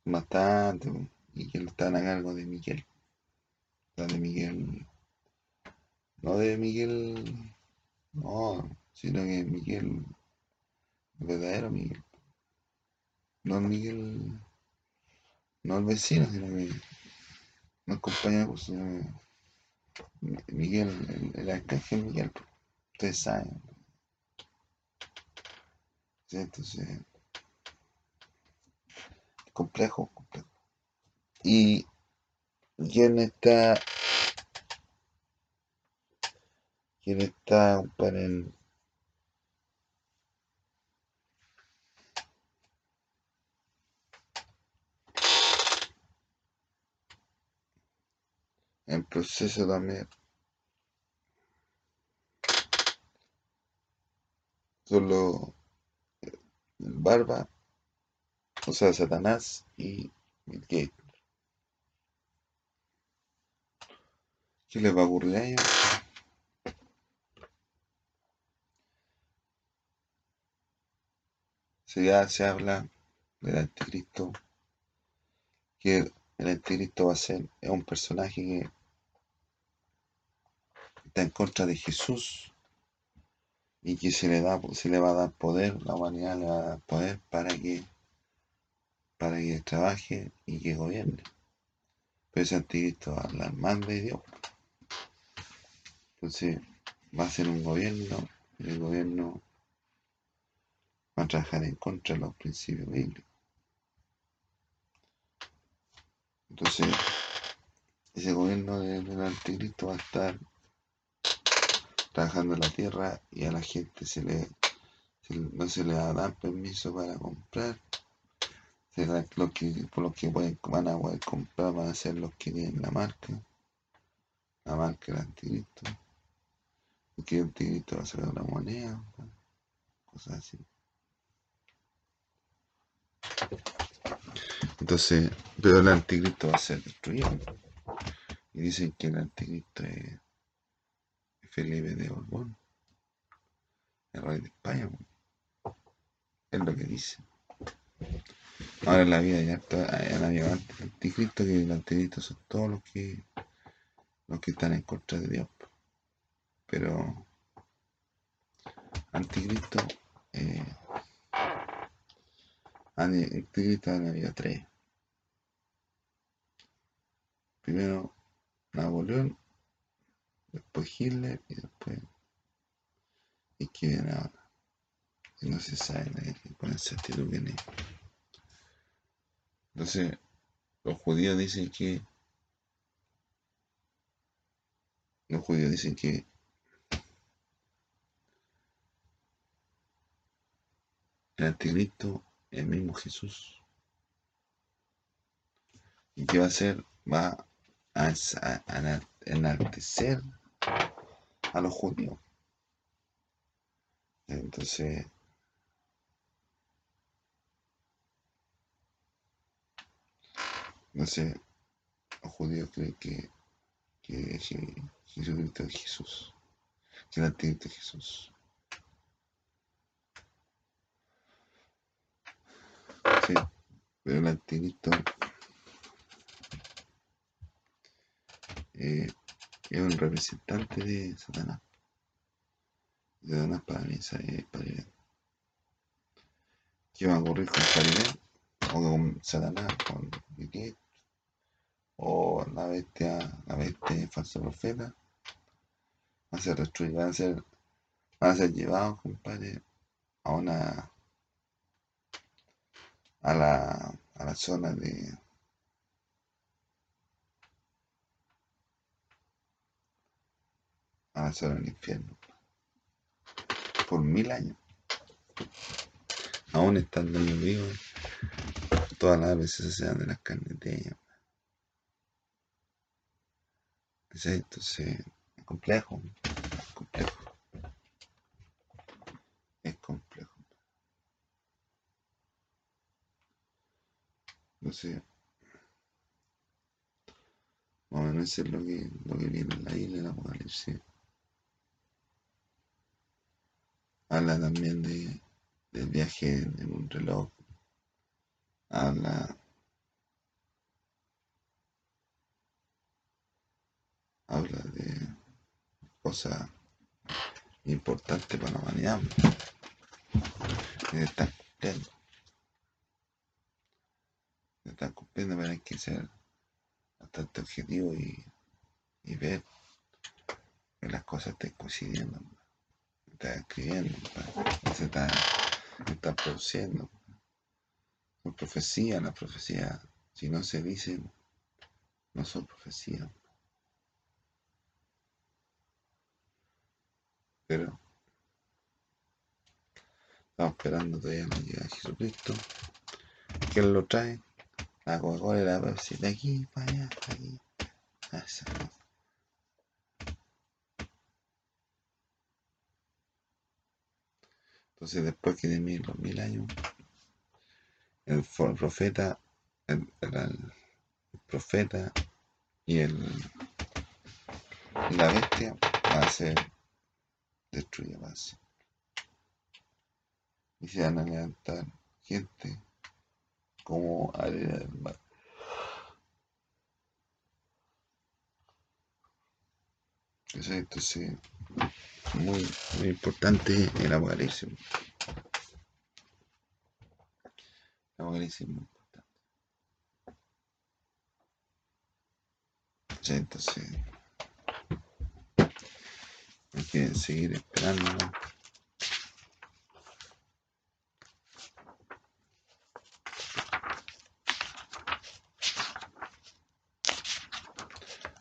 Speaker 1: Bastante, y que están a cargo de Miguel. Miguel. No de Miguel. No, sino que Miguel. El verdadero Miguel. No el Miguel. No el vecino, sino que. No el compañero, sino Miguel, el, el arcángel Miguel, ustedes saben. Entonces, complejo, complejo. Y quién está, quién está para el proceso también. Solo el Barba, o sea, Satanás y Bill Gates. ¿Qué les va a ellos? Si ya se habla del anticristo, que el anticristo va a ser un personaje que está en contra de Jesús y que se le da se le va a dar poder, la humanidad le va a dar poder para que para que trabaje y que gobierne. Pero ese anticristo va a hablar de Dios. Entonces va a ser un gobierno, y el gobierno va a trabajar en contra de los principios bíblicos. Entonces, ese gobierno del anticristo va a estar trabajando la tierra y a la gente se le, no se le va a dar permiso para comprar. lo que, por lo que van a poder comprar van a ser los que tienen la marca, la marca del anticristo. Porque el anticristo va a ser una moneda, cosas así. Entonces, pero el anticristo va a ser destruido. Y dicen que el anticristo es Felipe de Borbón, el rey de España. Es lo que dice. Ahora en la vida ya han habido anticristo que los anticristos son todos los que los que están en contra de Dios. Pero anticristo eh, anticristo han habido tres. Primero Napoleón, después Hitler y después y que viene ahora. Y no se sabe con exactitud quién es. Entonces, los judíos dicen que. Los judíos dicen que. El anticristo el mismo Jesús. ¿Y qué va a hacer? Va a, enaltecer a los judíos. Entonces, No sé, los judíos creen que, que, Jesucristo es Jesús, que el anticristo es Jesús. Sí, pero el anticristo eh, es un representante de Satanás. Satanás para mí es Paribén. ¿Qué va a ocurrir con Paribén? O con Satanás, con qué? o la bestia, la bestia falso profeta, van a ser destruidos, van a ser, van a ser llevados, compadre, a una, a la, a la zona de, a la zona del infierno, por mil años, aún estando ellos vivos, todas las veces se dan de las carnes de ellos. Entonces, es complejo, es complejo. Es complejo. Entonces, más o menos eso es lo que, lo que viene en la isla del Apocalipsis. Habla también de, del viaje en un reloj. Habla habla de cosas importantes para la humanidad. Y están cumpliendo. Se están cumpliendo, pero hay que ser bastante objetivo y, y ver que las cosas estén coincidiendo. Están escribiendo, se está, está produciendo. Son profecías, las profecías, si no se dicen, no son profecías. Pero estamos esperando todavía no llega Jesucristo. Que lo trae. La Coca-Cola y la de aquí para allá, para aquí. Esa. Entonces después que de mil, los mil años, el profeta, el, profeta y el la bestia va a ser destruye más. Y se van a levantar gente como arena del mar. Entonces, muy, muy importante el apocalipsis. El apocalipsis es importante. Entonces, hay que seguir esperando. ¿no?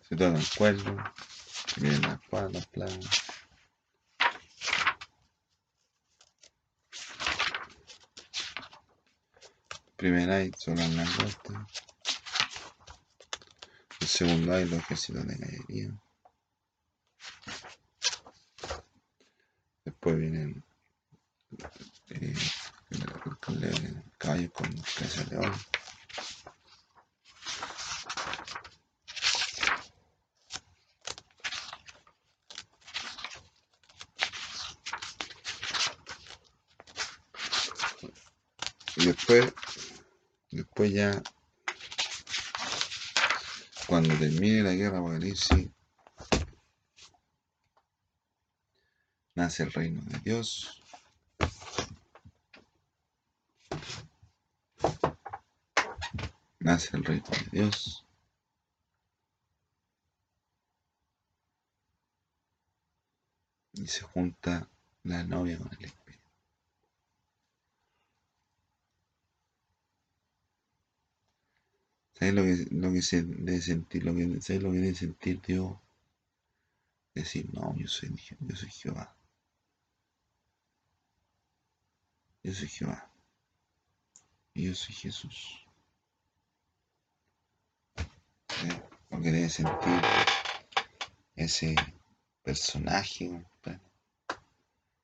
Speaker 1: Se toca el cuerno, vienen las palas, las plagas. Primer hay son las langostas. El segundo hay los ejércitos de caballería. Después vienen eh, caballos con cabeza de león. y después, después ya, cuando termine la guerra apocalipsis, nace el reino de Dios. Nace el reino de Dios. Y se junta la novia con el espíritu. ¿Sabes lo que, lo que se debe sentir? Lo que, ¿Sabes lo que debe sentir Dios? Decir, no, yo soy, yo soy Jehová. Yo soy Jehová. Yo soy Jesús. ¿Eh? Lo que debe sentir ese personaje, compadre.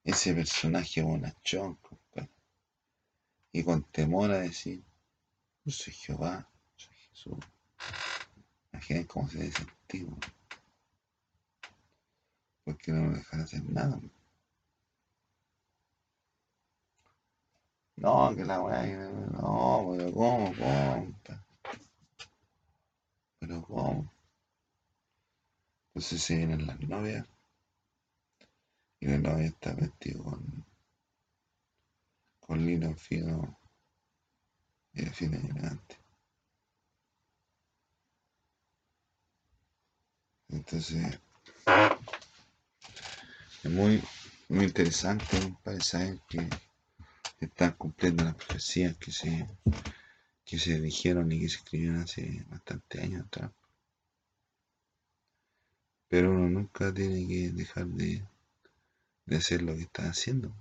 Speaker 1: Ese personaje bonachón, compadre. Y con temor a decir, yo soy Jehová, soy Jesús. Imaginen cómo se debe sentir, porque no me dejan hacer nada. No, que la weá, no, pero ¿cómo, cómo? Pero ¿cómo? Entonces se vienen las novias y la novia está vestida con, con lino fino y fino y elegante. Entonces, es muy, muy interesante para saber que están cumpliendo las profecías que se, que se dijeron y que se escribieron hace bastante años atrás. Pero uno nunca tiene que dejar de, de hacer lo que está haciendo.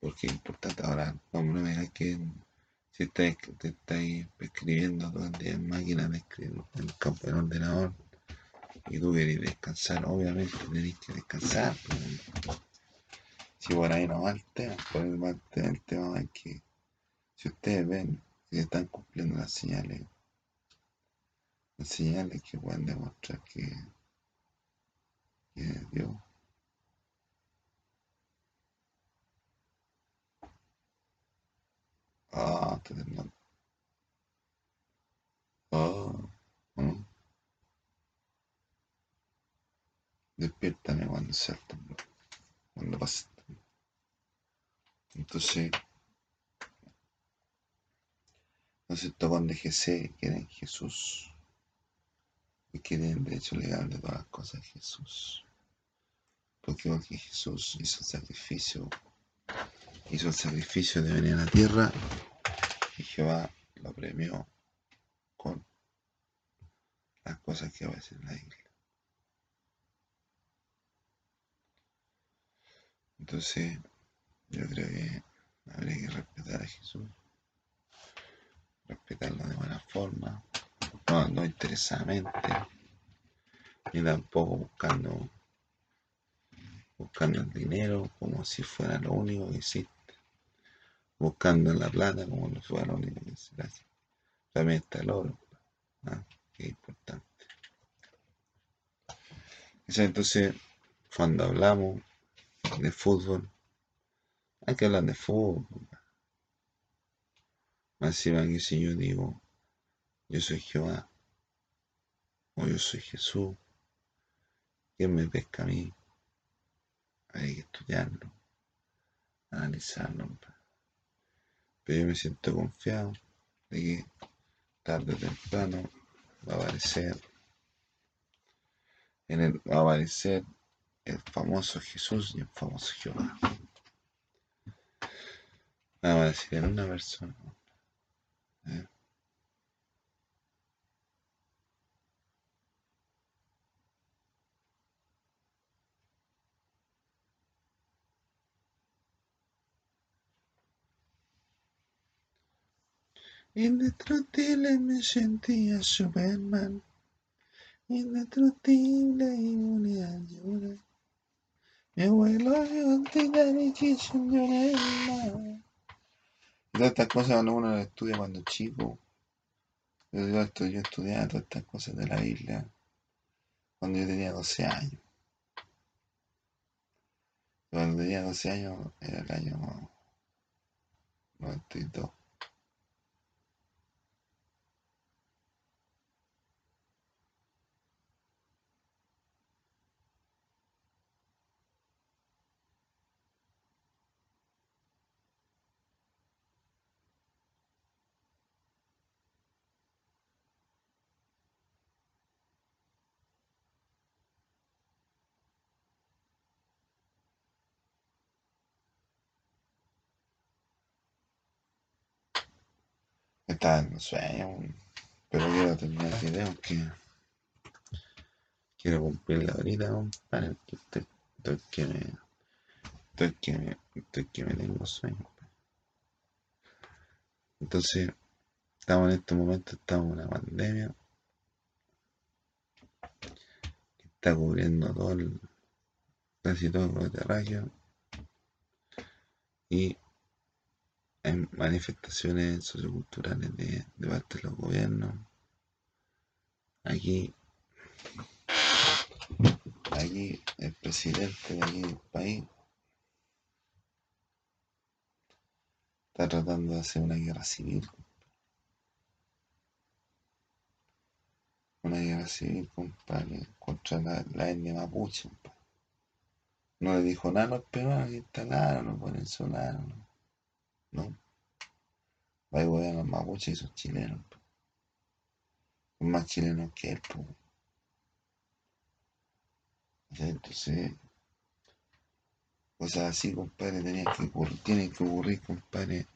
Speaker 1: Porque es importante. Ahora, no me que si estáis, te estáis escribiendo todo el día en máquina de escribir en el campo del ordenador y tú querés descansar, obviamente tenéis que descansar. Si por ahí no va el tema, por el, el tema es que si ustedes ven que están cumpliendo las señales, las señales que pueden demostrar que, que Dios. Ah, te temblando. Ah, ¿no? Despiértame cuando sea cuando pase. Entonces, entonces tocan de GC, quieren Jesús. Y quieren derecho legal de todas las cosas Jesús. Porque, porque Jesús hizo el sacrificio, hizo el sacrificio de venir a la tierra y Jehová lo premió con las cosas que va a hacer la iglesia. Entonces, yo creo que habría que respetar a Jesús, respetarlo de buena forma, no, no interesadamente, ni tampoco buscando, buscando el dinero como si fuera lo único que existe, buscando la plata como si fuera lo único que existe. También está el oro, que es importante. Entonces, cuando hablamos de fútbol, hay que hablar de fútbol. Más si que si yo digo, yo soy Jehová, o yo soy Jesús, ¿quién me pesca a mí? Hay que estudiarlo, analizarlo. Pero yo me siento confiado de que tarde o temprano va a aparecer, va a aparecer el famoso Jesús y el famoso Jehová. Vamos a decir en una persona. Indestructible me sentía Superman. Indestructible y unidad llora. Mi abuelo yo Titanic y llorar todas estas cosas cuando uno las estudia cuando chico. Yo, yo, yo estudiaba todas estas cosas de la Biblia cuando yo tenía 12 años. Cuando tenía 12 años era el año 92. Estaba en sueño, pero quiero terminar el video que quiero cumplir la horita, compadre, estoy, estoy que me estoy que estoy que me tengo sueño. Entonces, estamos en este momento, estamos en una pandemia que está cubriendo todo el, casi todo el terráqueo y en manifestaciones socioculturales de, de parte de los gobiernos. Aquí, aquí el presidente de aquí del país está tratando de hacer una guerra civil. Una guerra civil, compadre, contra la, la etnia mapuche. Compadre. No le dijo nada a los peruanos que instalaron los venezolanos. No. Va a los mapuches son chilenos. Son más chilenos que él. Po. Entonces, cosas así, compadre, tienen que ocurrir, compadre,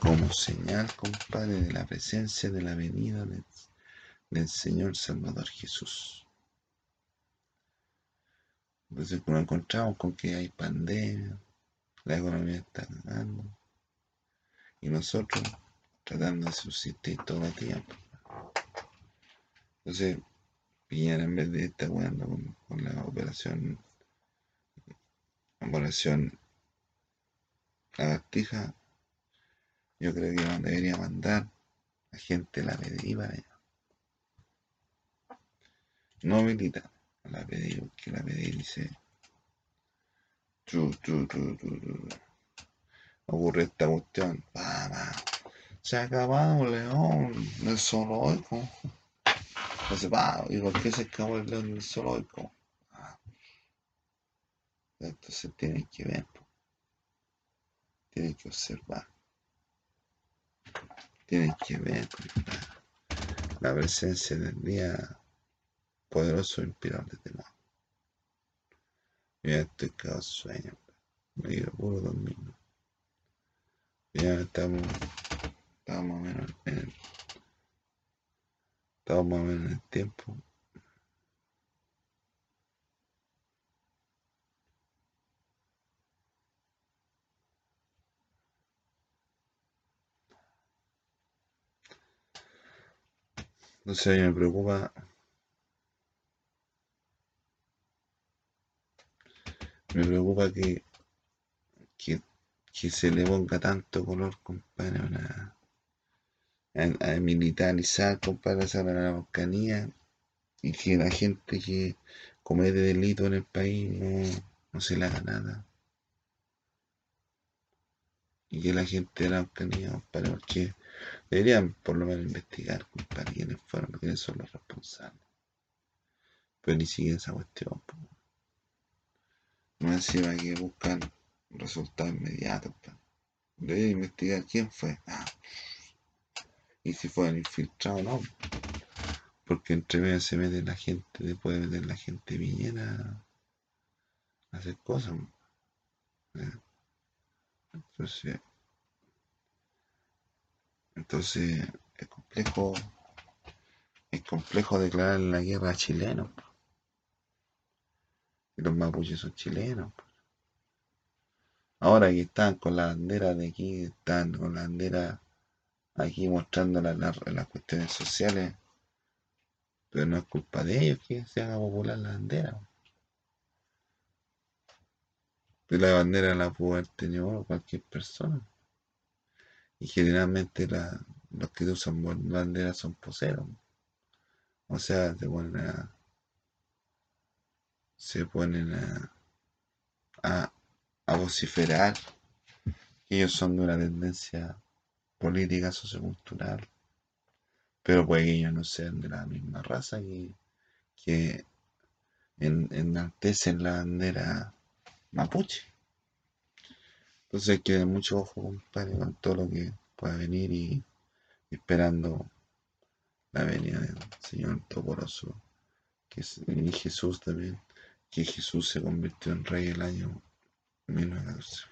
Speaker 1: como señal, compadre, de la presencia, de la venida del, del Señor Salvador Jesús. Entonces nos encontramos con que hay pandemia, la economía está ganando, y nosotros tratando de subsistir todo el tiempo. Entonces, Piñera en vez de estar jugando con, la operación operación lagartija, yo creo que debería mandar a gente a la PDI. No militar, a la PDI, porque la PDI dice ocurre esta cuestión. Se ha acabado León del zoológico. Entonces, va, ¿y por qué se acabó el león del zoológico? Ah. Entonces tienen que ver, tienen que observar, tienen que ver la, presencia del día poderoso inspirador de temor. Yo ya estoy quedado sueño, me quiero puro dormir. Ya estamos, estamos menos en el, estamos más o menos en el tiempo. A mí me preocupa me preocupa que, que se le ponga tanto color, compadre, a, militarizar, compadre, a la volcanía y que la gente que comete delito en el país no, se le haga nada. Y que la gente de la volcanía, compadre, porque deberían por lo menos investigar, compadre, quiénes fueron, quiénes son los responsables. Pero ni siquiera esa cuestión. No encima que buscan resultado inmediato. Debe investigar quién fue. Ah. Y si fue infiltrado no. Porque entre medio se mete la gente, puede meter la gente viniera a hacer cosas. ¿Eh? Entonces, entonces es complejo, es complejo declarar la guerra a chilenos. Y los mapuches son chilenos. Ahora que están con la bandera de aquí, están con la bandera aquí mostrando las cuestiones sociales, pero no es culpa de ellos que se haga popular la bandera. De la bandera la pudo haber tenido cualquier persona. Y generalmente los que usan bandera son poseros. O sea, se ponen. Se ponen a a vociferar que ellos son de una tendencia política, sociocultural, pero puede que ellos no sean de la misma raza que en, enaltecen la bandera mapuche. Entonces hay que mucho ojo, compadre, con todo lo que pueda venir y esperando la venida del Señor Toporoso, que es, y Jesús también, que Jesús se convirtió en rey el año 1914.